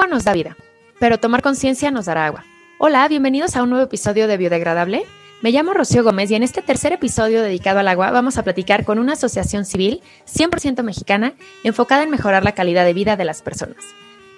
agua nos da vida, pero tomar conciencia nos dará agua. Hola, bienvenidos a un nuevo episodio de Biodegradable. Me llamo Rocío Gómez y en este tercer episodio dedicado al agua vamos a platicar con una asociación civil 100% mexicana enfocada en mejorar la calidad de vida de las personas.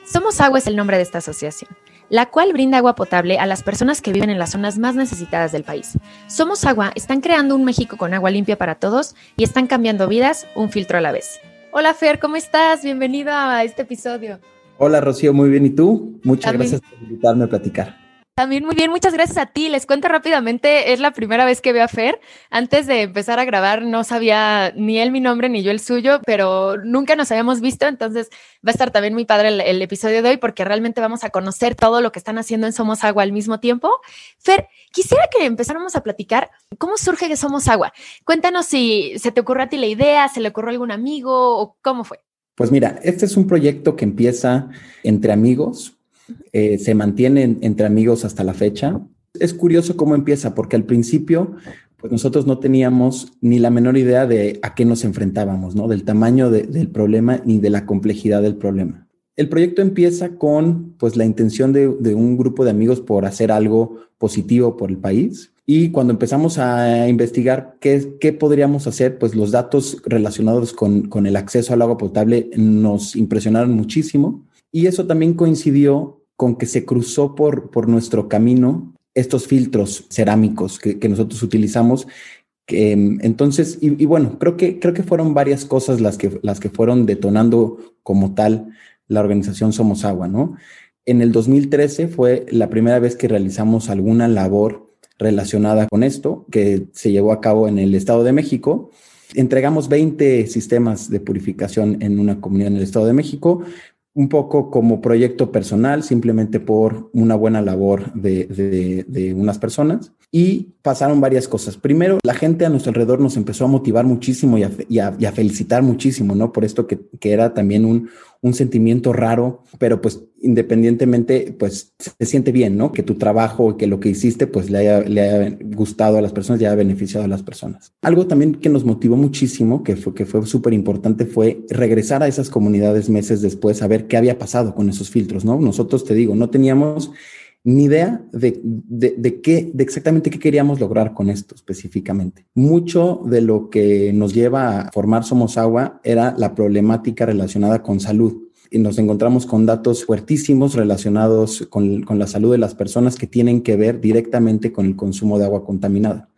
Somos Agua es el nombre de esta asociación, la cual brinda agua potable a las personas que viven en las zonas más necesitadas del país. Somos Agua están creando un México con agua limpia para todos y están cambiando vidas un filtro a la vez. Hola Fer, ¿cómo estás? Bienvenido a este episodio. Hola Rocío, muy bien. ¿Y tú? Muchas gracias por invitarme a platicar. También muy bien, muchas gracias a ti. Les cuento rápidamente, es la primera vez que veo a Fer. Antes de empezar a grabar no sabía ni él mi nombre ni yo el suyo, pero nunca nos habíamos visto, entonces va a estar también muy padre el, episodio de hoy porque realmente vamos a conocer todo lo que están haciendo en Somos Agua al mismo tiempo. Fer, quisiera que empezáramos a platicar cómo surge que Somos Agua. Cuéntanos si se te ocurrió a ti la idea, se le ocurrió a algún amigo o cómo fue. Pues mira, este es un proyecto que empieza entre amigos, eh, se mantiene entre amigos hasta la fecha. Es curioso cómo empieza, porque al principio, pues nosotros no teníamos ni la menor idea de a qué nos enfrentábamos, ¿no? Del tamaño del problema ni de la complejidad del problema. El proyecto empieza con, pues, la intención de, un grupo de amigos por hacer algo positivo por el país. Y cuando empezamos a investigar qué, qué podríamos hacer, pues los datos relacionados con, con el acceso al agua potable nos impresionaron muchísimo. Y eso también coincidió con que se cruzó por, por nuestro camino estos filtros cerámicos que, nosotros utilizamos. Que, entonces, y, bueno, creo que, creo que fueron varias cosas las que, las que fueron detonando como tal la organización Somos Agua, ¿no? En el 2013 fue la primera vez que realizamos alguna labor relacionada con esto, que se llevó a cabo en el Estado de México. Entregamos 20 sistemas de purificación en una comunidad en el Estado de México un poco como proyecto personal, simplemente por una buena labor de, unas personas. Y pasaron varias cosas. Primero, la gente a nuestro alrededor nos empezó a motivar muchísimo y a, felicitar muchísimo, ¿no? Por esto que, que era también un, un sentimiento raro, pero pues independientemente, pues se siente bien, ¿no? Que tu trabajo, que lo que hiciste, pues le haya, le gustado a las personas y haya beneficiado a las personas. Algo también que nos motivó muchísimo, que fue, que fue súper importante, fue regresar a esas comunidades meses después a ver qué había pasado con esos filtros, ¿no? Nosotros, te digo, no teníamos ni idea de, de, qué, de exactamente qué queríamos lograr con esto específicamente. Mucho de lo que nos lleva a formar Somos Agua era la problemática relacionada con salud. Y nos encontramos con datos fuertísimos relacionados con, con la salud de las personas que tienen que ver directamente con el consumo de agua contaminada.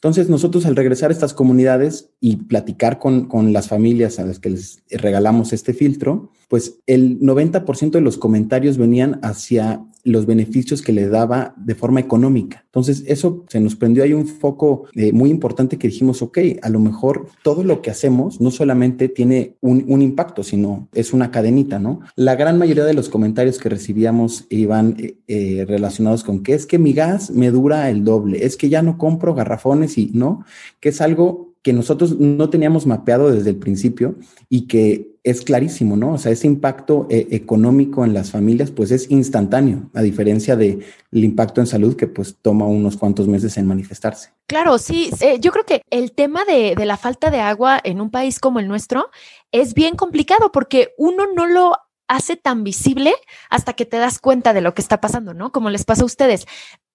Entonces, nosotros al regresar a estas comunidades y platicar con, con las familias a las que les regalamos este filtro, pues el 90% de los comentarios venían hacia los beneficios que le daba de forma económica. Entonces, eso se nos prendió ahí un foco eh, muy importante que dijimos, ok, a lo mejor todo lo que hacemos no solamente tiene un, impacto, sino es una cadenita, ¿no? La gran mayoría de los comentarios que recibíamos iban eh, eh, relacionados con que es que mi gas me dura el doble, es que ya no compro garrafones y no, que es algo que nosotros no teníamos mapeado desde el principio y que es clarísimo, ¿no? O sea, ese impacto eh, económico en las familias, pues es instantáneo, a diferencia del impacto en salud que pues toma unos cuantos meses en manifestarse. Claro, sí, eh, yo creo que el tema de, de la falta de agua en un país como el nuestro es bien complicado porque uno no lo hace tan visible hasta que te das cuenta de lo que está pasando, ¿no? Como les pasa a ustedes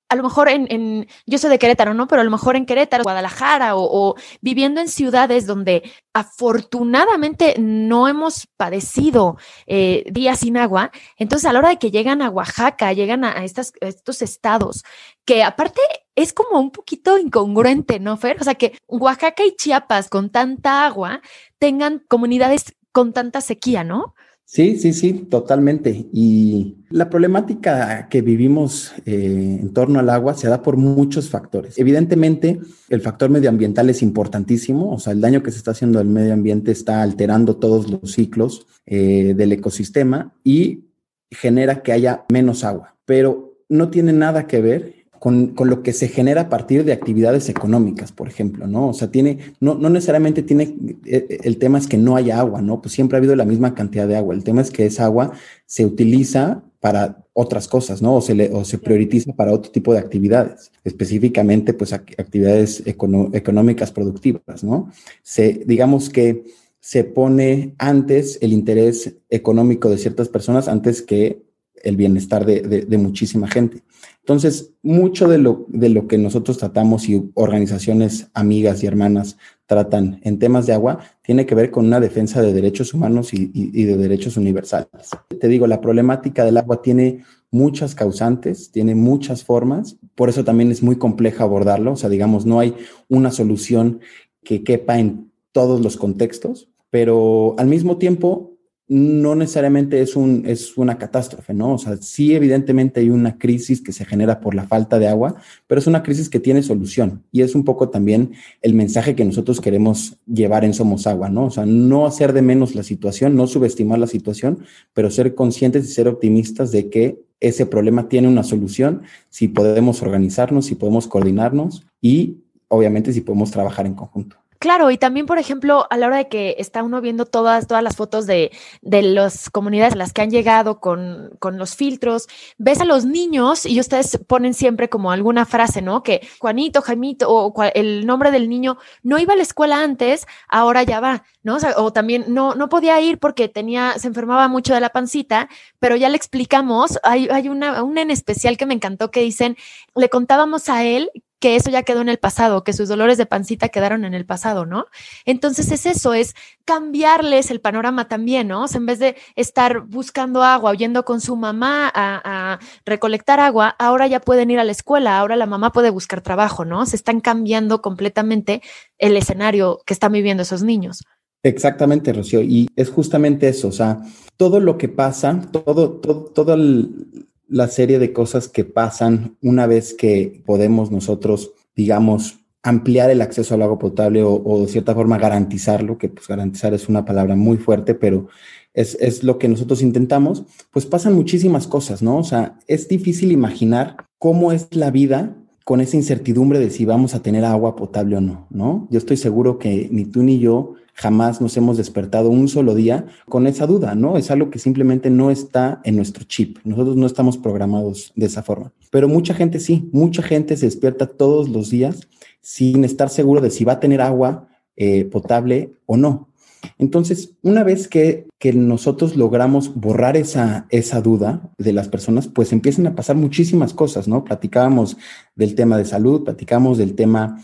a lo mejor en, yo soy de Querétaro, ¿no? Pero a lo mejor en Querétaro, Guadalajara o, viviendo en ciudades donde afortunadamente no hemos padecido eh, días sin agua, entonces a la hora de que llegan a Oaxaca, llegan a, estas, estos estados, que aparte es como un poquito incongruente, ¿no, Fer? O sea, que Oaxaca y Chiapas con tanta agua tengan comunidades con tanta sequía, ¿no? Sí, sí, sí, totalmente. Y la problemática que vivimos eh, en torno al agua se da por muchos factores. Evidentemente, el factor medioambiental es importantísimo, o sea, el daño que se está haciendo al medio ambiente está alterando todos los ciclos eh, del ecosistema y genera que haya menos agua, pero no tiene nada que ver con, lo que se genera a partir de actividades económicas, por ejemplo, ¿no? O sea, tiene, no, no necesariamente tiene, eh, el tema es que no haya agua, ¿no? Pues siempre ha habido la misma cantidad de agua. El tema es que esa agua se utiliza para otras cosas, ¿no? O se, le, o se prioriza para otro tipo de actividades, específicamente, pues, actividades económicas productivas, ¿no? Se, digamos que se pone antes el interés económico de ciertas personas antes que el bienestar de, de, muchísima gente. Entonces, mucho de lo, de lo que nosotros tratamos y organizaciones amigas y hermanas tratan en temas de agua tiene que ver con una defensa de derechos humanos y, y, de derechos universales. Te digo, la problemática del agua tiene muchas causantes, tiene muchas formas, por eso también es muy compleja abordarlo, o sea, digamos, no hay una solución que quepa en todos los contextos, pero al mismo tiempo no necesariamente es, un, es una catástrofe, ¿no? O sea, sí evidentemente hay una crisis que se genera por la falta de agua, pero es una crisis que tiene solución y es un poco también el mensaje que nosotros queremos llevar en Somos Agua, ¿no? O sea, no hacer de menos la situación, no subestimar la situación, pero ser conscientes y ser optimistas de que ese problema tiene una solución si podemos organizarnos, si podemos coordinarnos y obviamente si podemos trabajar en conjunto. Claro, y también, por ejemplo, a la hora de que está uno viendo todas, todas las fotos de, de las comunidades a las que han llegado con, con, los filtros, ves a los niños y ustedes ponen siempre como alguna frase, ¿no? Que Juanito, Jaimito o el nombre del niño no iba a la escuela antes, ahora ya va, ¿no? O, también no, no podía ir porque tenía, se enfermaba mucho de la pancita, pero ya le explicamos, hay, hay una, una en especial que me encantó que dicen, le contábamos a él que eso ya quedó en el pasado, que sus dolores de pancita quedaron en el pasado, ¿no? Entonces es eso, es cambiarles el panorama también, ¿no? O sea, en vez de estar buscando agua, yendo con su mamá a, a, recolectar agua, ahora ya pueden ir a la escuela, ahora la mamá puede buscar trabajo, ¿no? Se están cambiando completamente el escenario que están viviendo esos niños. Exactamente, Rocío. Y es justamente eso, o sea, todo lo que pasa, todo, todo, todo el, la serie de cosas que pasan una vez que podemos nosotros, digamos, ampliar el acceso al agua potable o, de cierta forma garantizarlo, que pues garantizar es una palabra muy fuerte, pero es, es, lo que nosotros intentamos, pues pasan muchísimas cosas, ¿no? O sea, es difícil imaginar cómo es la vida con esa incertidumbre de si vamos a tener agua potable o no, ¿no? Yo estoy seguro que ni tú ni yo jamás nos hemos despertado un solo día con esa duda, ¿no? Es algo que simplemente no está en nuestro chip. Nosotros no estamos programados de esa forma. Pero mucha gente sí, mucha gente se despierta todos los días sin estar seguro de si va a tener agua eh, potable o no. Entonces, una vez que, que, nosotros logramos borrar esa, esa duda de las personas, pues empiezan a pasar muchísimas cosas, ¿no? Platicábamos del tema de salud, platicamos del tema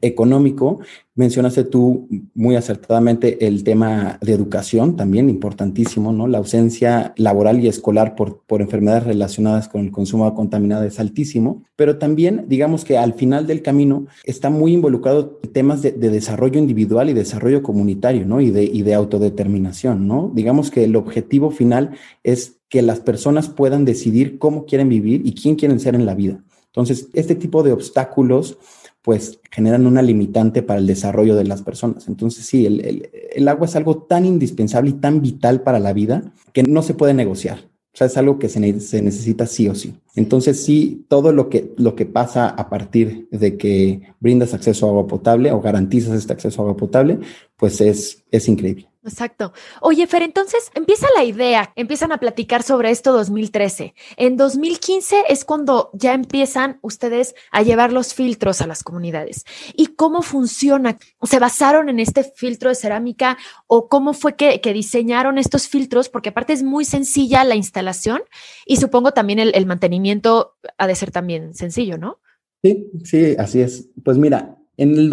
económico. Mencionaste tú muy acertadamente el tema de educación, también importantísimo, ¿no? La ausencia laboral y escolar por, por enfermedades relacionadas con el consumo contaminado es altísimo, pero también digamos que al final del camino está muy involucrado temas de, de desarrollo individual y desarrollo comunitario, ¿no? Y de, y de autodeterminación, ¿no? Digamos que el objetivo final es que las personas puedan decidir cómo quieren vivir y quién quieren ser en la vida. Entonces, este tipo de obstáculos pues generan una limitante para el desarrollo de las personas. Entonces, sí, el, agua es algo tan indispensable y tan vital para la vida que no se puede negociar. O sea, es algo que se, necesita sí o sí. Entonces, sí, todo lo que, lo que pasa a partir de que brindas acceso a agua potable o garantizas este acceso a agua potable, pues es, es increíble. Exacto. Oye, Fer, entonces empieza la idea, empiezan a platicar sobre esto 2013. En 2015 es cuando ya empiezan ustedes a llevar los filtros a las comunidades. ¿Y cómo funciona? ¿Se basaron en este filtro de cerámica o cómo fue que, diseñaron estos filtros? Porque aparte es muy sencilla la instalación y supongo también el, el mantenimiento ha de ser también sencillo, ¿no? Sí, sí, así es. Pues mira, en el,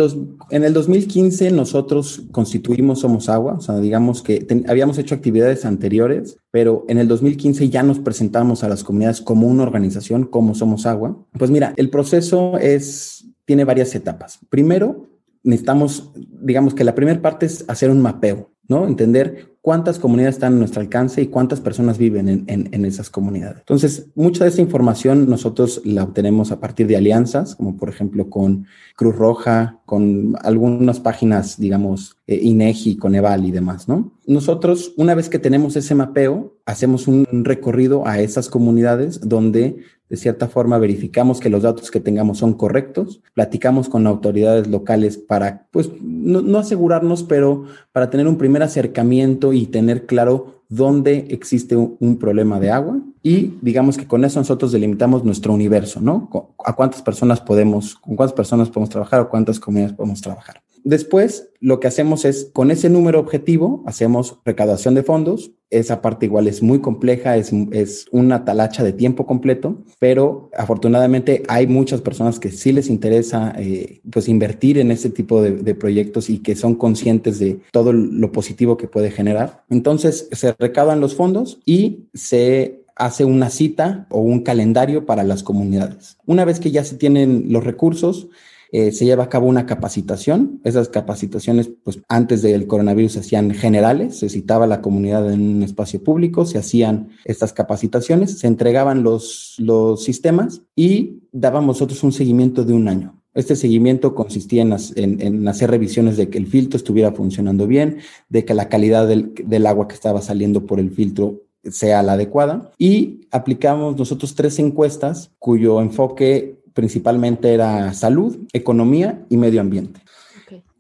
en el 2015 nosotros constituimos Somos Agua, o sea, digamos que habíamos hecho actividades anteriores, pero en el 2015 ya nos presentamos a las comunidades como una organización, como Somos Agua. Pues mira, el proceso es, tiene varias etapas. Primero, necesitamos, digamos que la primera parte es hacer un mapeo, ¿no? Entender cuántas comunidades están a nuestro alcance y cuántas personas viven en, en, esas comunidades. Entonces, mucha de esa información nosotros la obtenemos a partir de alianzas, como por ejemplo con Cruz Roja, con algunas páginas, digamos, eh, INEGI, Coneval y demás, ¿no? Nosotros, una vez que tenemos ese mapeo, hacemos un recorrido a esas comunidades donde de cierta forma verificamos que los datos que tengamos son correctos, platicamos con autoridades locales para, pues, no, no asegurarnos, pero para tener un primer acercamiento y tener claro dónde existe un, problema de agua y digamos que con eso nosotros delimitamos nuestro universo, ¿no? A cuántas personas podemos, con cuántas personas podemos trabajar o cuántas comunidades podemos trabajar. Después, lo que hacemos es, con ese número objetivo, hacemos recaudación de fondos. Esa parte igual es muy compleja, es, es una talacha de tiempo completo, pero afortunadamente hay muchas personas que sí les interesa eh, pues invertir en ese tipo de, de proyectos y que son conscientes de todo lo positivo que puede generar. Entonces, se recaudan los fondos y se hace una cita o un calendario para las comunidades. Una vez que ya se tienen los recursos, eh, se lleva a cabo una capacitación. Esas capacitaciones, pues antes del coronavirus se hacían generales, se citaba la comunidad en un espacio público, se hacían estas capacitaciones, se entregaban los, los sistemas y dábamos nosotros un seguimiento de un año. Este seguimiento consistía en, en, hacer revisiones de que el filtro estuviera funcionando bien, de que la calidad del, del agua que estaba saliendo por el filtro sea la adecuada y aplicamos nosotros tres encuestas cuyo enfoque principalmente era salud, economía y medio ambiente.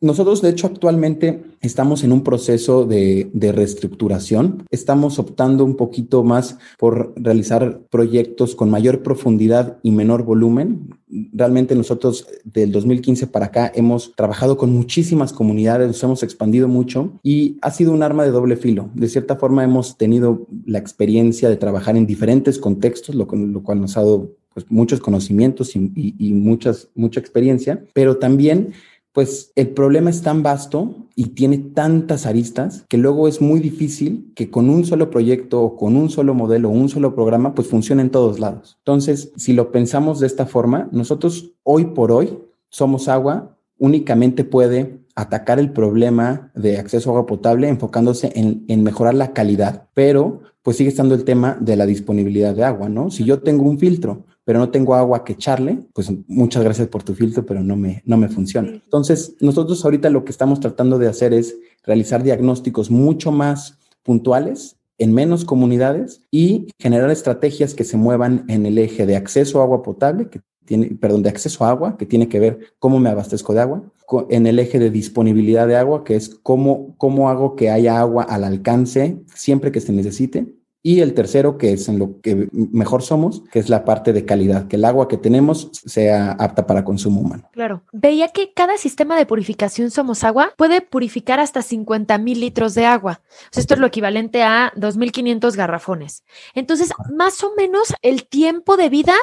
Nosotros, de hecho, actualmente estamos en un proceso de, reestructuración. Estamos optando un poquito más por realizar proyectos con mayor profundidad y menor volumen. Realmente nosotros del 2015 para acá hemos trabajado con muchísimas comunidades, nos hemos expandido mucho y ha sido un arma de doble filo. De cierta forma hemos tenido la experiencia de trabajar en diferentes contextos, lo, lo cual nos ha dado pues, muchos conocimientos y, y muchas, mucha experiencia, pero también pues el problema es tan vasto y tiene tantas aristas que luego es muy difícil que con un solo proyecto o con un solo modelo o un solo programa pues funcione en todos lados. Entonces, si lo pensamos de esta forma, nosotros hoy por hoy somos agua, únicamente puede atacar el problema de acceso a agua potable enfocándose en, en mejorar la calidad, pero pues sigue estando el tema de la disponibilidad de agua, ¿no? Si yo tengo un filtro pero no tengo agua que echarle, pues muchas gracias por tu filtro, pero no me, no me funciona. Entonces, nosotros ahorita lo que estamos tratando de hacer es realizar diagnósticos mucho más puntuales en menos comunidades y generar estrategias que se muevan en el eje de acceso a agua potable, que tiene, perdón, de acceso a agua, que tiene que ver cómo me abastezco de agua, en el eje de disponibilidad de agua, que es cómo, cómo hago que haya agua al alcance siempre que se necesite, y el tercero, que es en lo que mejor somos, que es la parte de calidad, que el agua que tenemos sea apta para consumo humano. Claro. Veía que cada sistema de purificación Somos Agua puede purificar hasta 50 mil litros de agua. esto es lo equivalente a 2.500 garrafones. Entonces, más o menos el tiempo de vida,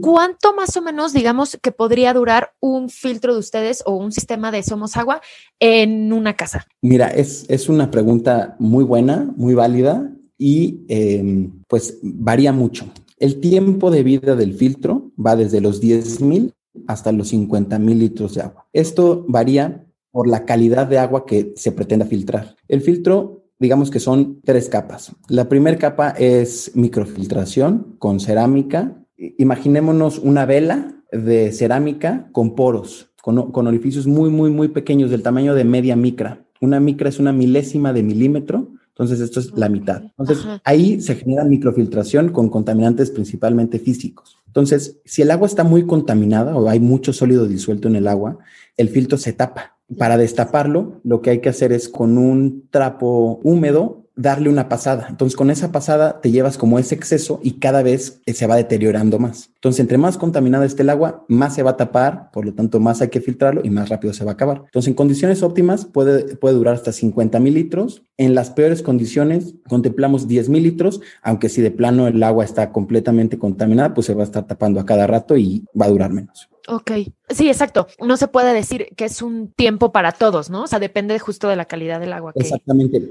¿cuánto más o menos, digamos, que podría durar un filtro de ustedes o un sistema de Somos Agua en una casa? Mira, es, es una pregunta muy buena, muy válida y em, pues varía mucho. El tiempo de vida del filtro va desde los 10.000 hasta los 50.000 litros de agua. Esto varía por la calidad de agua que se pretenda filtrar. El filtro, digamos que son tres capas. La primera capa es microfiltración con cerámica. Imaginémonos una vela de cerámica con poros, con, con orificios muy, muy, muy pequeños del tamaño de media micra. Una micra es una milésima de milímetro entonces, esto es la mitad. Entonces, ahí se genera microfiltración con contaminantes principalmente físicos. Entonces, si el agua está muy contaminada o hay mucho sólido disuelto en el agua, el filtro se tapa. Para destaparlo, lo que hay que hacer es con un trapo húmedo darle una pasada. Entonces, con esa pasada te llevas como ese exceso y cada vez se va deteriorando más. Entonces, entre más contaminada esté el agua, más se va a tapar, por lo tanto, más hay que filtrarlo y más rápido se va a acabar. Entonces, en condiciones óptimas puede, puede durar hasta 50 mil litros. En las peores condiciones, contemplamos 10 mil litros, aunque si de plano el agua está completamente contaminada, pues se va a estar tapando a cada rato y va a durar menos. Ok, sí, exacto. No se puede decir que es un tiempo para todos, ¿no? O sea, depende justo de la calidad del agua. Exactamente.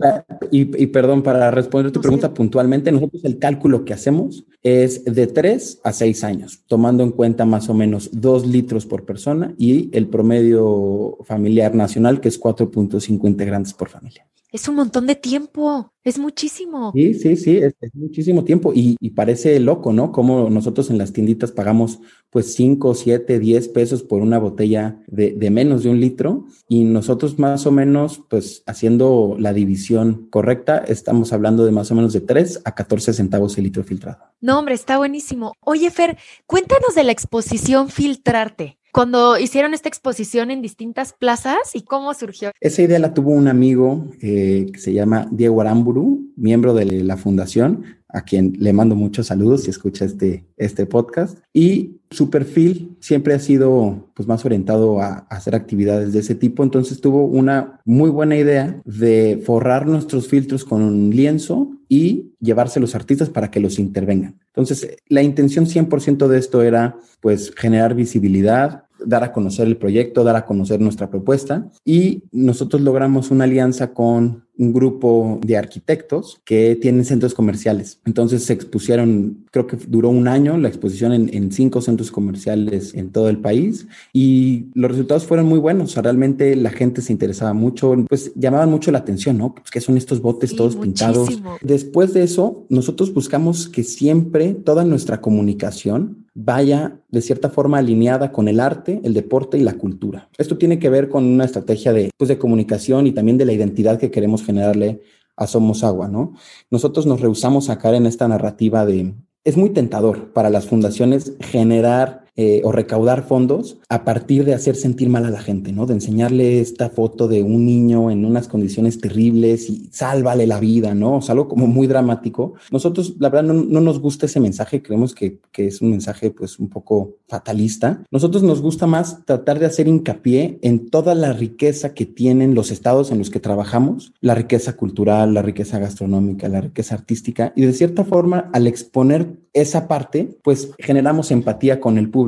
Y, perdón, para responder tu pregunta puntualmente, nosotros el cálculo que hacemos es de tres a seis años, tomando en cuenta más o menos dos litros por persona y el promedio familiar nacional, que es 4.5 integrantes por familia. Es un montón de tiempo, es muchísimo. Sí, sí, sí, es, muchísimo tiempo y, parece loco, ¿no? Como nosotros en las tienditas pagamos pues 5, 7, 10 pesos por una botella de, de, menos de un litro y nosotros más o menos pues haciendo la división correcta estamos hablando de más o menos de 3 a 14 centavos el litro filtrado. No, hombre, está buenísimo. Oye, Fer, cuéntanos de la exposición Filtrarte cuando hicieron esta exposición en distintas plazas y cómo surgió. Esa idea la tuvo un amigo eh, que se llama Diego Aramburu, miembro de la fundación. a quien le mando muchos saludos si escucha este, este podcast. Y su perfil siempre ha sido pues, más orientado a, a, hacer actividades de ese tipo, entonces tuvo una muy buena idea de forrar nuestros filtros con un lienzo y llevarse los artistas para que los intervengan. Entonces, la intención 100% de esto era pues generar visibilidad, dar a conocer el proyecto, dar a conocer nuestra propuesta y nosotros logramos una alianza con un grupo de arquitectos que tienen centros comerciales. Entonces se expusieron, creo que duró un año la exposición en, cinco centros comerciales en todo el país y los resultados fueron muy buenos. O sea, realmente la gente se interesaba mucho, pues llamaban mucho la atención, ¿no? Pues que son estos botes todos pintados. Después de eso, nosotros buscamos que siempre toda nuestra comunicación vaya de cierta forma alineada con el arte, el deporte y la cultura. Esto tiene que ver con una estrategia de, pues, de comunicación y también de la identidad que queremos generarle a Somos Agua, ¿no? Nosotros nos rehusamos a caer en esta narrativa de... Es muy tentador para las fundaciones generar eh, o recaudar fondos a partir de hacer sentir mal a la gente, ¿no? De enseñarle esta foto de un niño en unas condiciones terribles y sálvale la vida, ¿no? O sea, algo como muy dramático. Nosotros, la verdad, no, nos gusta ese mensaje, creemos que, que, es un mensaje pues un poco fatalista. Nosotros nos gusta más tratar de hacer hincapié en toda la riqueza que tienen los estados en los que trabajamos, la riqueza cultural, la riqueza gastronómica, la riqueza artística, y de cierta forma, al exponer esa parte, pues generamos empatía con el público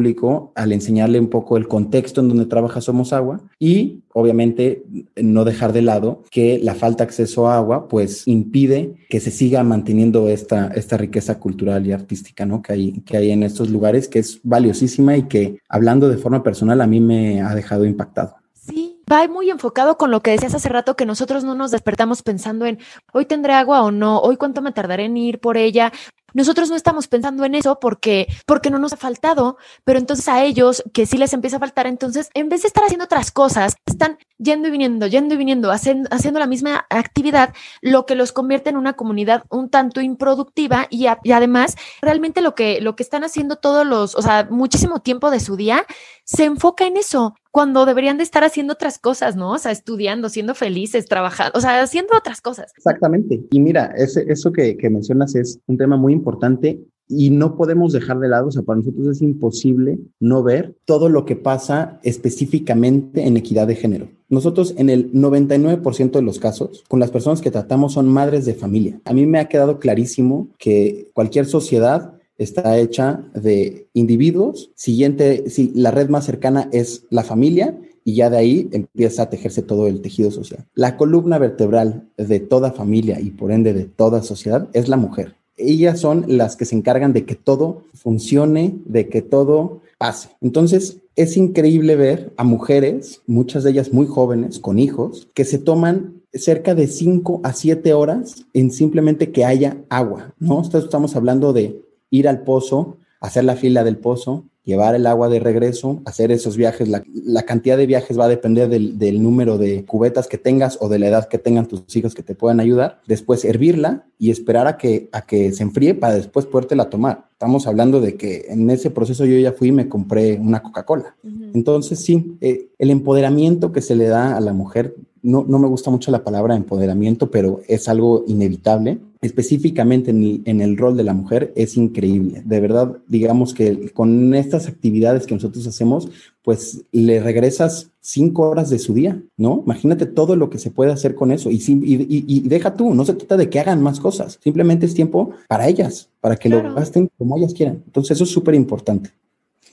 al enseñarle un poco el contexto en donde trabaja Somos Agua y obviamente no dejar de lado que la falta de acceso a agua pues impide que se siga manteniendo esta, esta riqueza cultural y artística ¿no? que, hay, que hay en estos lugares que es valiosísima y que hablando de forma personal a mí me ha dejado impactado. Sí, va muy enfocado con lo que decías hace rato, que nosotros no nos despertamos pensando en hoy tendré agua o no, hoy cuánto me tardaré en ir por ella. Nosotros no estamos pensando en eso porque, porque no nos ha faltado, pero entonces a ellos que sí les empieza a faltar, entonces en vez de estar haciendo otras cosas, están yendo y viniendo, yendo y viniendo, haciendo, haciendo la misma actividad, lo que los convierte en una comunidad un tanto improductiva y, y además realmente lo que, lo que están haciendo todos los, o sea, muchísimo tiempo de su día se enfoca en eso cuando deberían de estar haciendo otras cosas, ¿no? O sea, estudiando, siendo felices, trabajando, o sea, haciendo otras cosas. Exactamente. Y mira, ese, eso que, que mencionas es un tema muy importante y no podemos dejar de lado, o sea, para nosotros es imposible no ver todo lo que pasa específicamente en equidad de género. Nosotros en el 99% de los casos, con las personas que tratamos son madres de familia. A mí me ha quedado clarísimo que cualquier sociedad está hecha de individuos. Siguiente, si la red más cercana es la familia y ya de ahí empieza a tejerse todo el tejido social. La columna vertebral de toda familia y por ende de toda sociedad es la mujer. Ellas son las que se encargan de que todo funcione, de que todo pase. Entonces, es increíble ver a mujeres, muchas de ellas muy jóvenes, con hijos, que se toman cerca de 5 a 7 horas en simplemente que haya agua, ¿no? Estamos hablando de ir al pozo, hacer la fila del pozo, llevar el agua de regreso, hacer esos viajes. La, cantidad de viajes va a depender del, del, número de cubetas que tengas o de la edad que tengan tus hijos que te puedan ayudar. Después hervirla y esperar a que, a que se enfríe para después podértela tomar. Estamos hablando de que en ese proceso yo ya fui y me compré una Coca-Cola. Entonces, sí, eh, el empoderamiento que se le da a la mujer, no, no me gusta mucho la palabra empoderamiento, pero es algo inevitable específicamente en el, rol de la mujer es increíble. De verdad, digamos que con estas actividades que nosotros hacemos, pues le regresas cinco horas de su día, ¿no? Imagínate todo lo que se puede hacer con eso y, y, deja tú, no se trata de que hagan más cosas, simplemente es tiempo para ellas, para que lo gasten como ellas quieran. Entonces eso es súper importante.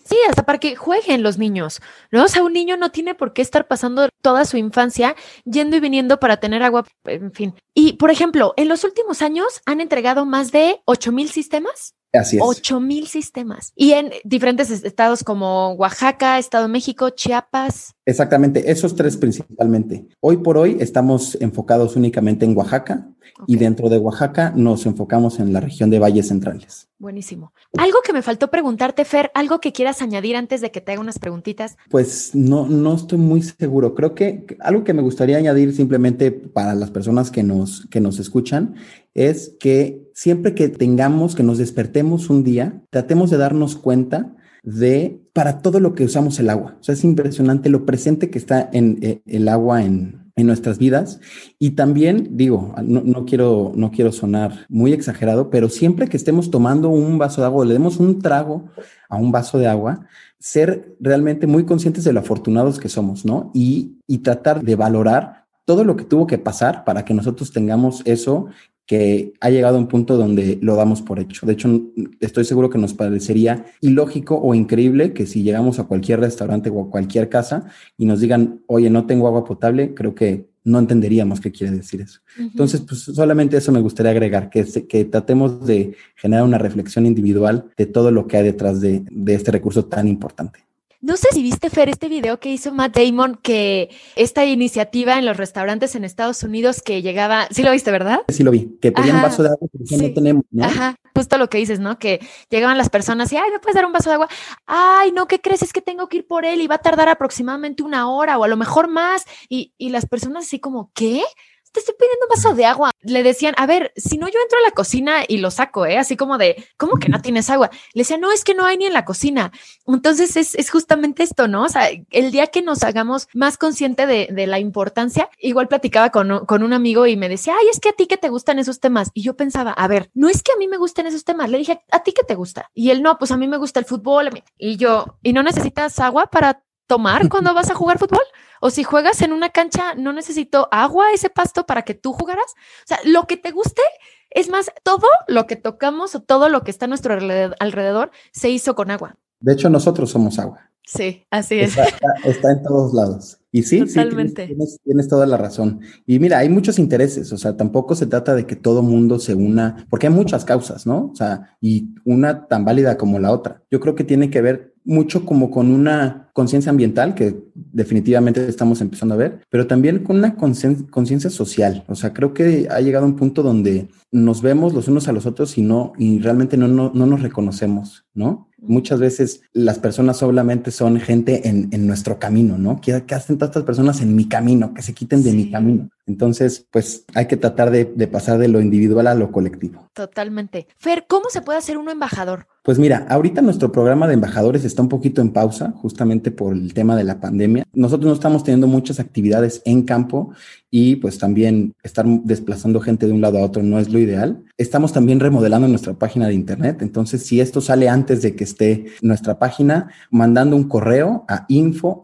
Sí, hasta para que jueguen los niños, ¿no? O sea, un niño no tiene por qué estar pasando toda su infancia yendo y viniendo para tener agua, en fin. Y, por ejemplo, en los últimos años han entregado más de 8 mil sistemas. Así es. 8 mil sistemas. Y en diferentes estados como Oaxaca, Estado de México, Chiapas. Exactamente, esos tres principalmente. Hoy por hoy estamos enfocados únicamente en Oaxaca y dentro de Oaxaca nos enfocamos en la región de valles centrales. Buenísimo. Algo que me faltó preguntarte, Fer, algo que quieras añadir antes de que te haga unas preguntitas. Pues no, no estoy muy seguro. Creo que algo que me gustaría añadir simplemente para las personas que nos, que nos escuchan es que siempre que tengamos, que nos despertemos un día, tratemos de darnos cuenta de para todo lo que usamos el agua. O sea, es impresionante lo presente que está en eh, el agua en, en nuestras vidas. Y también digo, no, quiero, no quiero sonar muy exagerado, pero siempre que estemos tomando un vaso de agua, le demos un trago a un vaso de agua, ser realmente muy conscientes de lo afortunados que somos, ¿no? Y, y tratar de valorar todo lo que tuvo que pasar para que nosotros tengamos eso que ha llegado a un punto donde lo damos por hecho. De hecho, estoy seguro que nos parecería ilógico o increíble que si llegamos a cualquier restaurante o a cualquier casa y nos digan, oye, no tengo agua potable, creo que no entenderíamos qué quiere decir eso. Entonces, pues solamente eso me gustaría agregar, que, que tratemos de generar una reflexión individual de todo lo que hay detrás de este recurso tan importante. No sé si viste, Fer, este video que hizo Matt Damon, que esta iniciativa en los restaurantes en Estados Unidos que llegaba, sí lo viste, ¿verdad? Sí lo vi, que pedían un vaso de agua porque no tenemos, ¿no? Ajá, justo lo que dices, ¿no? Que llegaban las personas y, ay, ¿me puedes dar un vaso de agua? Ay, no, ¿qué crees? Es que tengo que ir por él y va a tardar aproximadamente una hora o a lo mejor más. Y, y las personas así como, ¿qué? Te estoy pidiendo un vaso de agua. Le decían, a ver, si no yo entro a la cocina y lo saco, ¿eh? Así como de, ¿cómo que no tienes agua? Le decían, no, es que no hay ni en la cocina. Entonces es, justamente esto, ¿no? O sea, el día que nos hagamos más consciente de, la importancia, igual platicaba con, con, un amigo y me decía, ay, es que a ti que te gustan esos temas. Y yo pensaba, a ver, no es que a mí me gusten esos temas. Le dije, ¿a ti qué te gusta? Y él, no, pues a mí me gusta el fútbol. Y yo, ¿y no necesitas agua para tomar cuando vas a jugar fútbol? O si juegas en una cancha, no necesito agua, ese pasto para que tú jugaras. O sea, lo que te guste, es más, todo lo que tocamos o todo lo que está a nuestro alrededor se hizo con agua. De hecho, nosotros somos agua. Sí, así es. Está, en todos lados. Y sí, Totalmente. sí tienes, toda la razón. Y mira, hay muchos intereses, o sea, tampoco se trata de que todo mundo se una, porque hay muchas causas, ¿no? O sea, y una tan válida como la otra. Yo creo que tiene que ver mucho como con una conciencia ambiental que definitivamente estamos empezando a ver, pero también con una conciencia social. O sea, creo que ha llegado un punto donde nos vemos los unos a los otros y no, y realmente no, no, no nos reconocemos, ¿no? Muchas veces las personas solamente son gente en, en nuestro camino, ¿no? ¿Qué, ¿Qué, hacen todas estas personas en mi camino? Que se quiten de mi camino. Entonces, pues hay que tratar de, de pasar de lo individual a lo colectivo. Totalmente. Fer, ¿cómo se puede hacer uno embajador? Pues mira, ahorita nuestro programa de embajadores está un poquito en pausa, justamente por el tema de la pandemia. Nosotros no estamos teniendo muchas actividades en campo y pues también estar desplazando gente de un lado a otro no es lo ideal. Estamos también remodelando nuestra página de internet, entonces si esto sale antes de que esté nuestra página, mandando un correo a info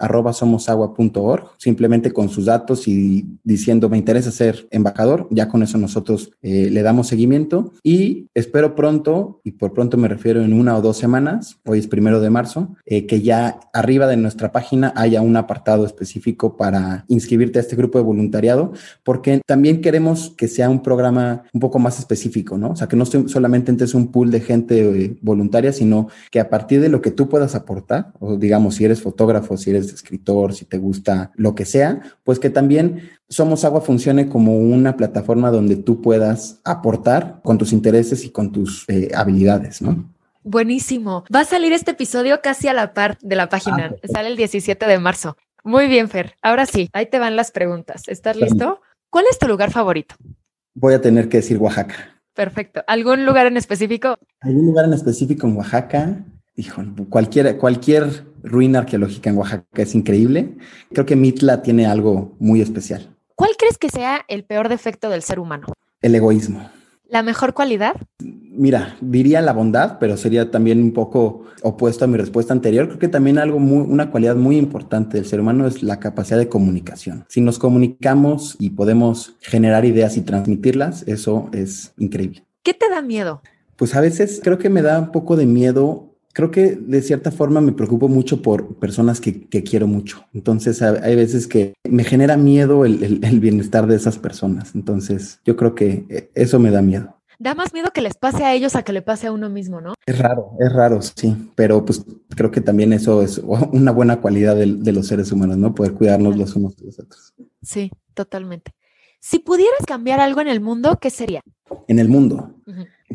simplemente con sus datos y diciendo interesa ser embajador, ya con eso nosotros eh, le damos seguimiento y espero pronto, y por pronto me refiero en una o dos semanas, hoy es primero de marzo, eh, que ya arriba de nuestra página haya un apartado específico para inscribirte a este grupo de voluntariado porque también queremos que sea un programa un poco más específico, ¿no? O sea, que no solamente entres un pool de gente eh, voluntaria, sino que a partir de lo que tú puedas aportar, o digamos, si eres fotógrafo, si eres escritor, si te gusta lo que sea, pues que también Somos Agua funcione como una plataforma donde tú puedas aportar con tus intereses y con tus eh, habilidades, ¿no? Buenísimo. Va a salir este episodio casi a la par de la página. Ah, Sale el 17 de marzo. Muy bien, Fer. Ahora sí, ahí te van las preguntas. ¿Estás listo? ¿Cuál es tu lugar favorito? Voy a tener que decir Oaxaca. Perfecto. ¿Algún lugar en específico? ¿Algún lugar en específico en Oaxaca? Hijo, cualquier, cualquier ruina arqueológica en Oaxaca es increíble. Creo que Mitla tiene algo muy especial. ¿Cuál crees que sea el peor defecto del ser humano? El egoísmo. ¿La mejor cualidad? Mira, diría la bondad, pero sería también un poco opuesto a mi respuesta anterior. Creo que también algo muy, una cualidad muy importante del ser humano es la capacidad de comunicación. Si nos comunicamos y podemos generar ideas y transmitirlas, eso es increíble. ¿Qué te da miedo? Pues a veces creo que me da un poco de miedo creo que de cierta forma me preocupo mucho por personas que, quiero mucho. Entonces hay veces que me genera miedo el, bienestar de esas personas. Entonces yo creo que eh, eso me da miedo. Da más miedo que les pase a ellos a que le pase a uno mismo, ¿no? Es raro, es raro, sí, pero pues creo que también eso es una buena cualidad de, los seres humanos, ¿no? Poder cuidarnos los unos de los otros. Sí, totalmente. Si pudieras cambiar algo en el mundo, ¿qué sería? En el mundo.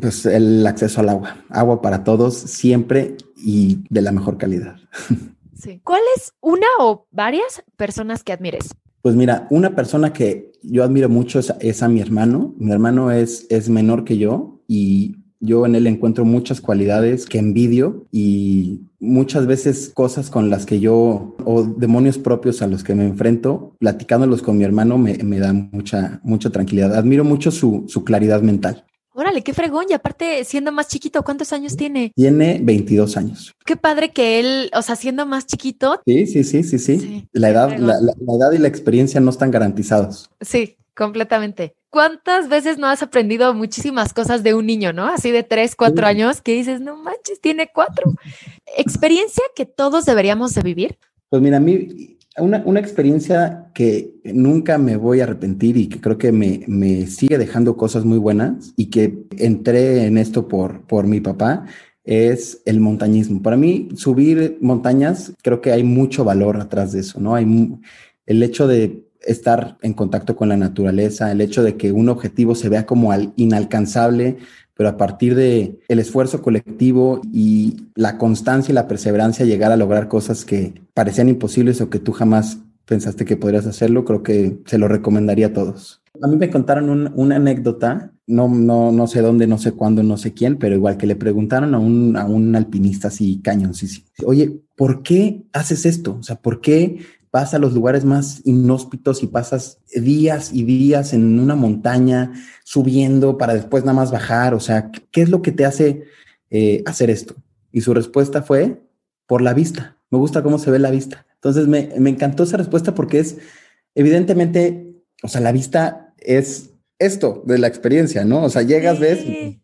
Pues el acceso al agua, agua para todos siempre y de la mejor calidad. Sí. ¿Cuál es una o varias personas que admires? Pues mira, una persona que yo admiro mucho es, a mi hermano. Mi hermano es, es menor que yo y Yo en él encuentro muchas cualidades que envidio y muchas veces cosas con las que yo o demonios propios a los que me enfrento, platicándolos con mi hermano me, me da mucha, mucha tranquilidad. Admiro mucho su, su claridad mental. Órale, qué fregón. Y aparte, siendo más chiquito, ¿cuántos años tiene? Tiene 22 años. Qué padre que él, o sea, siendo más chiquito. Sí, sí, sí, sí, sí. la, edad, la, la, edad y la experiencia no están garantizados. Sí, completamente. ¿Cuántas veces no has aprendido muchísimas cosas de un niño, no? Así de tres, cuatro años, que dices, no manches, tiene cuatro. ¿Experiencia que todos deberíamos de vivir? Pues mira, a mí, una, una, experiencia que nunca me voy a arrepentir y que creo que me, me, sigue dejando cosas muy buenas y que entré en esto por, por mi papá es el montañismo. Para mí, subir montañas, creo que hay mucho valor atrás de eso, ¿no? Hay el hecho de estar en contacto con la naturaleza, el hecho de que un objetivo se vea como inalcanzable, pero a partir de el esfuerzo colectivo y la constancia y la perseverancia llegar a lograr cosas que parecían imposibles o que tú jamás pensaste que podrías hacerlo, creo que se lo recomendaría a todos. A mí me contaron una anécdota, no, no, no sé dónde, no sé cuándo, no sé quién, pero igual que le preguntaron a un, a un alpinista así sí. Oye, ¿por qué haces esto? O sea, ¿por qué vas a los lugares más inhóspitos y pasas días y días en una montaña subiendo para después nada más bajar. O sea, ¿qué es lo que te hace eh, hacer esto? Y su respuesta fue por la vista. Me gusta cómo se ve la vista. Entonces me, me encantó esa respuesta porque es evidentemente, o sea, la vista es esto de la experiencia, ¿no? O sea, llegas, ves, y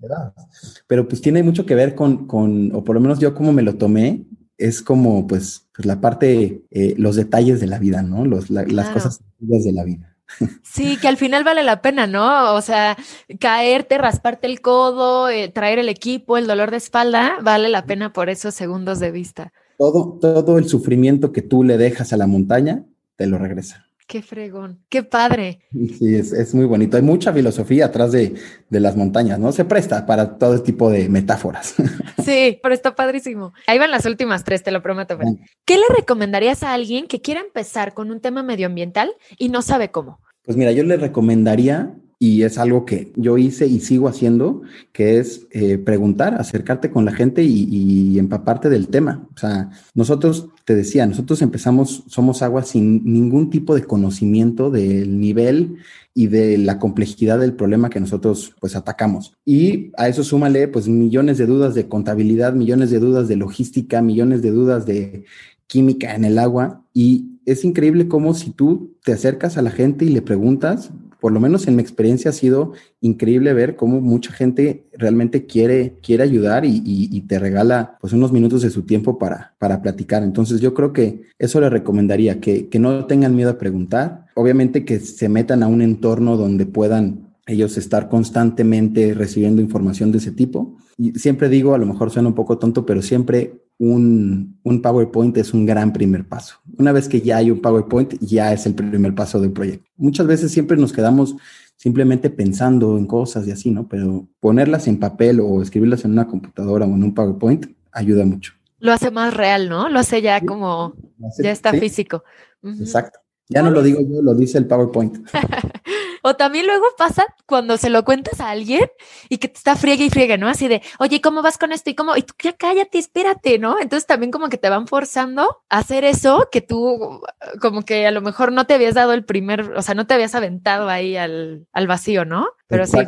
pero pues tiene mucho que ver con, con, o por lo menos yo como me lo tomé, es como pues, pues la parte, eh, los detalles de la vida, ¿no? Los, Las cosas de la vida. Sí, que al final vale la pena, ¿no? O sea, caerte, rasparte el codo, eh, traer el equipo, el dolor de espalda, vale la pena por esos segundos de vista. Todo, todo el sufrimiento que tú le dejas a la montaña, te lo regresa. Qué fregón, qué padre. Sí, es, muy bonito. Hay mucha filosofía atrás de, las montañas, ¿no? Se presta para todo tipo de metáforas. Sí, pero está padrísimo. Ahí van las últimas tres, te lo prometo. ¿Qué le recomendarías a alguien que quiera empezar con un tema medioambiental y no sabe cómo? Pues mira, yo le recomendaría y es algo que yo hice y sigo haciendo, que es eh, preguntar, acercarte con la gente y, empaparte del tema. O sea, nosotros, te decía, nosotros empezamos, somos agua sin ningún tipo de conocimiento del nivel y de la complejidad del problema que nosotros pues atacamos. Y a eso súmale pues millones de dudas de contabilidad, millones de dudas de logística, millones de dudas de química en el agua y es increíble cómo si tú te acercas a la gente y le preguntas, por lo menos en mi experiencia ha sido increíble ver cómo mucha gente realmente quiere, quiere ayudar y, te regala pues unos minutos de su tiempo para, para platicar. Entonces yo creo que eso le recomendaría, que, que no tengan miedo a preguntar, obviamente que se metan a un entorno donde puedan ellos estar constantemente recibiendo información de ese tipo. Y siempre digo, a lo mejor suena un poco tonto, pero siempre un, un, PowerPoint es un gran primer paso. Una vez que ya hay un PowerPoint, ya es el primer paso del proyecto. Muchas veces siempre nos quedamos simplemente pensando en cosas y así, ¿no? Pero ponerlas en papel o escribirlas en una computadora o en un PowerPoint ayuda mucho. Lo hace más real, ¿no? Lo hace ya como, ya está físico. Exacto. Ya no lo digo yo, lo dice el PowerPoint. o también luego pasa cuando se lo cuentas a alguien y que te está friegue y friegue, ¿no? Así de, oye, ¿cómo vas con esto? Y cómo, y tú ya cállate, espérate, ¿no? Entonces también como que te van forzando a hacer eso que tú como que a lo mejor no te habías dado el primer, o sea, no te habías aventado ahí al, al vacío, ¿no? Pero sí.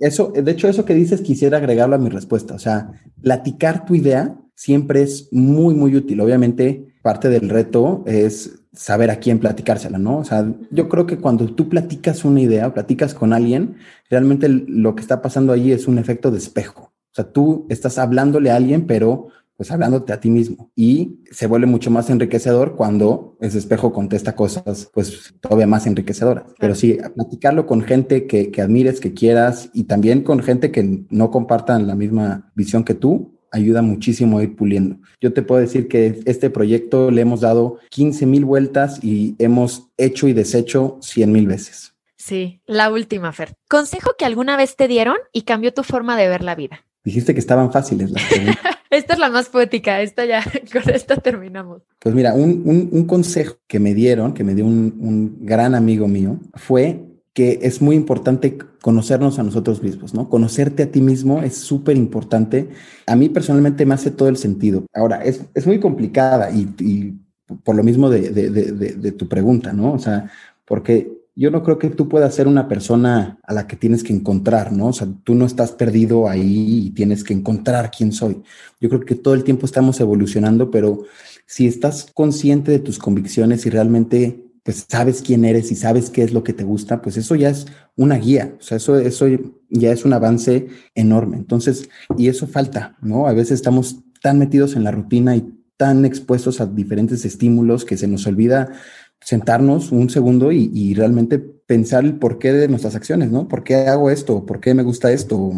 Eso, de hecho, eso que dices quisiera agregarlo a mi respuesta. O sea, platicar tu idea siempre es muy, muy útil. Obviamente, parte del reto es saber a quién platicársela, ¿no? O sea, yo creo que cuando tú platicas una idea platicas con alguien, realmente lo que está pasando allí es un efecto de espejo. O sea, tú estás hablándole a alguien, pero pues hablándote a ti mismo y se vuelve mucho más enriquecedor cuando ese espejo contesta cosas pues todavía más enriquecedoras. Pero sí, platicarlo con gente que, que admires, que quieras y también con gente que no compartan la misma visión que tú, ayuda muchísimo a ir puliendo. Yo te puedo decir que este proyecto le hemos dado 15 mil vueltas y hemos hecho y deshecho 100 mil veces. Sí, la última, Fer. Consejo que alguna vez te dieron y cambió tu forma de ver la vida. Dijiste que estaban fáciles las Esta es la más poética, esta ya, con esta terminamos. Pues mira, un, consejo que me dieron, que me dio un, un gran amigo mío, fue que es muy importante conocernos a nosotros mismos, ¿no? Conocerte a ti mismo es súper importante. A mí personalmente me hace todo el sentido. Ahora, es, es muy complicada y, por lo mismo de, de, de, tu pregunta, ¿no? O sea, porque yo no creo que tú puedas ser una persona a la que tienes que encontrar, ¿no? O sea, tú no estás perdido ahí y tienes que encontrar quién soy. Yo creo que todo el tiempo estamos evolucionando, pero si estás consciente de tus convicciones y realmente pues sabes quién eres y sabes qué es lo que te gusta, pues eso ya es una guía, o sea, eso, eso ya es un avance enorme. Entonces, y eso falta, ¿no? A veces estamos tan metidos en la rutina y tan expuestos a diferentes estímulos que se nos olvida sentarnos un segundo y, y realmente pensar el porqué de nuestras acciones, ¿no? ¿Por qué hago esto? ¿Por qué me gusta esto?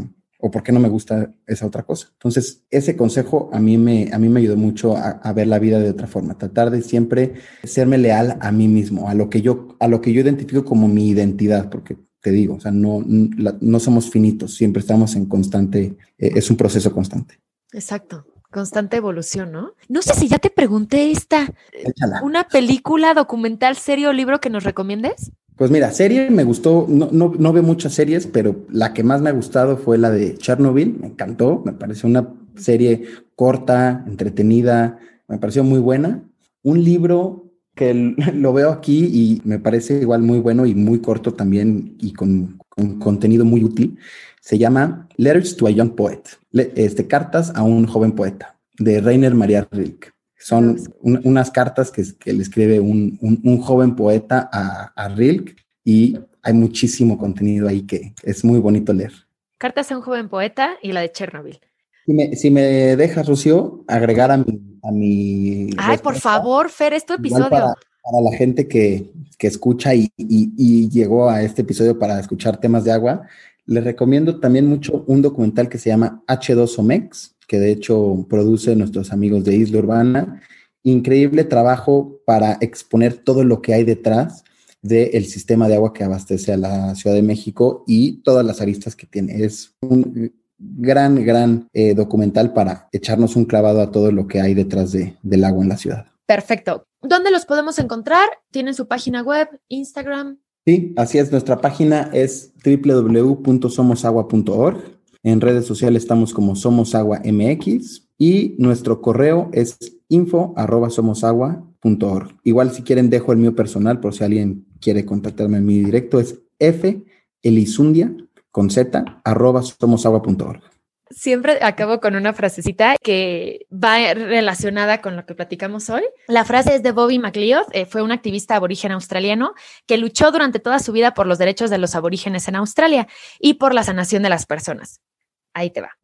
O por qué no me gusta esa otra cosa. Entonces, ese consejo a mí me, a mí me ayudó mucho a, ver la vida de otra forma, tratar de siempre serme leal a mí mismo, a lo que yo, a lo que yo identifico como mi identidad, porque te digo, o sea, no, no somos finitos, siempre estamos en constante, eh, es un proceso constante. Exacto. Constante evolución, ¿no? No sé si ya te pregunté esta. ¿Una película, documental, serie o libro que nos recomiendes? Pues mira, serie me gustó, no, no, no veo muchas series, pero la que más me ha gustado fue la de Chernobyl, me encantó, me pareció una serie corta, entretenida, me pareció muy buena. Un libro que lo veo aquí y me parece igual muy bueno y muy corto también y con, con contenido muy útil, se llama Letters to a Young Poet, este, Cartas a un joven poeta, de Rainer Maria Rilke. Son unas cartas que, le escribe un, joven poeta a, Rilke y hay muchísimo contenido ahí que es muy bonito leer. Cartas a un joven poeta y la de Chernobyl. Si me, si me dejas, Rocío, agregar a mi... A mi Ay, por favor, Fer, es tu episodio. Para, la gente que, escucha y, y, llegó a este episodio para escuchar temas de agua, les recomiendo también mucho un documental que se llama H2OMEX, que de hecho produce nuestros amigos de Isla Urbana. Increíble trabajo para exponer todo lo que hay detrás del sistema de agua que abastece a la Ciudad de México y todas las aristas que tiene. Es un gran, gran eh, documental para echarnos un clavado a todo lo que hay detrás de, del agua en la ciudad. Perfecto. ¿Dónde los podemos encontrar? ¿Tienen su página web, Instagram? Sí, así es. Nuestra página es www.somosagua.org. En redes sociales estamos como Somos Agua MX y nuestro correo es info@somosagua.org. Igual si quieren dejo el mío personal por si alguien quiere contactarme en mi directo es f elisundia con z arroba somosagua.org. Siempre acabo con una frasecita que va relacionada con lo que platicamos hoy. La frase es de Bobby McLeod, eh, fue un activista aborigen australiano que luchó durante toda su vida por los derechos de los aborígenes en Australia y por la sanación de las personas. Ahí te va.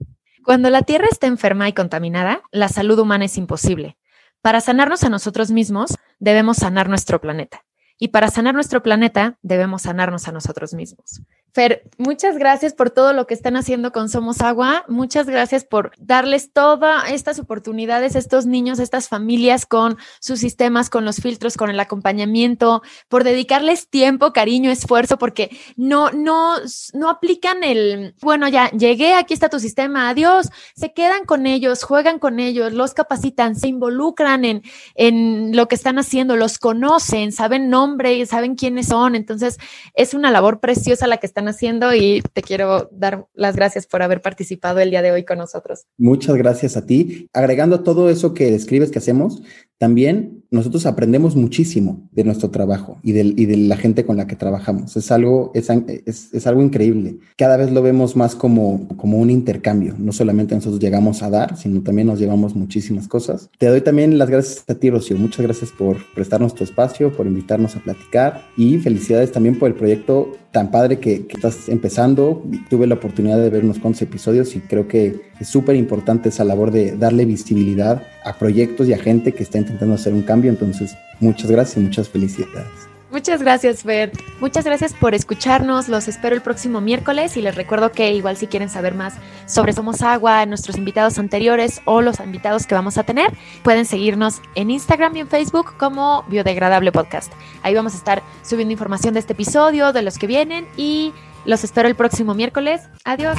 Cuando la Tierra está enferma y contaminada, la salud humana es imposible. Para sanarnos a nosotros mismos, debemos sanar nuestro planeta. Y para sanar nuestro planeta, debemos sanarnos a nosotros mismos. Fer, muchas gracias por todo lo que están haciendo con Somos Agua. Muchas gracias por darles todas estas oportunidades estos niños, estas familias con sus sistemas, con los filtros, con el acompañamiento, por dedicarles tiempo, cariño, esfuerzo, porque no, no, no aplican el, bueno, ya llegué, aquí está tu sistema, adiós. Se quedan con ellos, juegan con ellos, los capacitan, se involucran en, en lo que están haciendo, los conocen, saben nombre, saben quiénes son. Entonces, es una labor preciosa la que están haciendo y te quiero dar las gracias por haber participado el día de hoy con nosotros. Muchas gracias a ti. Agregando todo eso que describes que hacemos, también nosotros aprendemos muchísimo de nuestro trabajo y de, y de la gente con la que trabajamos. Es algo, es, es, algo increíble. Cada vez lo vemos más como, como un intercambio. No solamente nosotros llegamos a dar, sino también nos llevamos muchísimas cosas. Te doy también las gracias a ti, Rocío. Muchas gracias por prestarnos tu espacio, por invitarnos a platicar y felicidades también por el proyecto tan padre que, que estás empezando. Tuve la oportunidad de ver unos cuantos episodios y creo que es súper importante esa labor de darle visibilidad a proyectos y a gente que está intentando hacer un cambio. Entonces, muchas gracias y muchas felicidades. Muchas gracias, Fer. Muchas gracias por escucharnos. Los espero el próximo miércoles y les recuerdo que igual si quieren saber más sobre Somos Agua, nuestros invitados anteriores o los invitados que vamos a tener, pueden seguirnos en Instagram y en Facebook como Biodegradable Podcast. Ahí vamos a estar subiendo información de este episodio, de los que vienen y los espero el próximo miércoles. Adiós.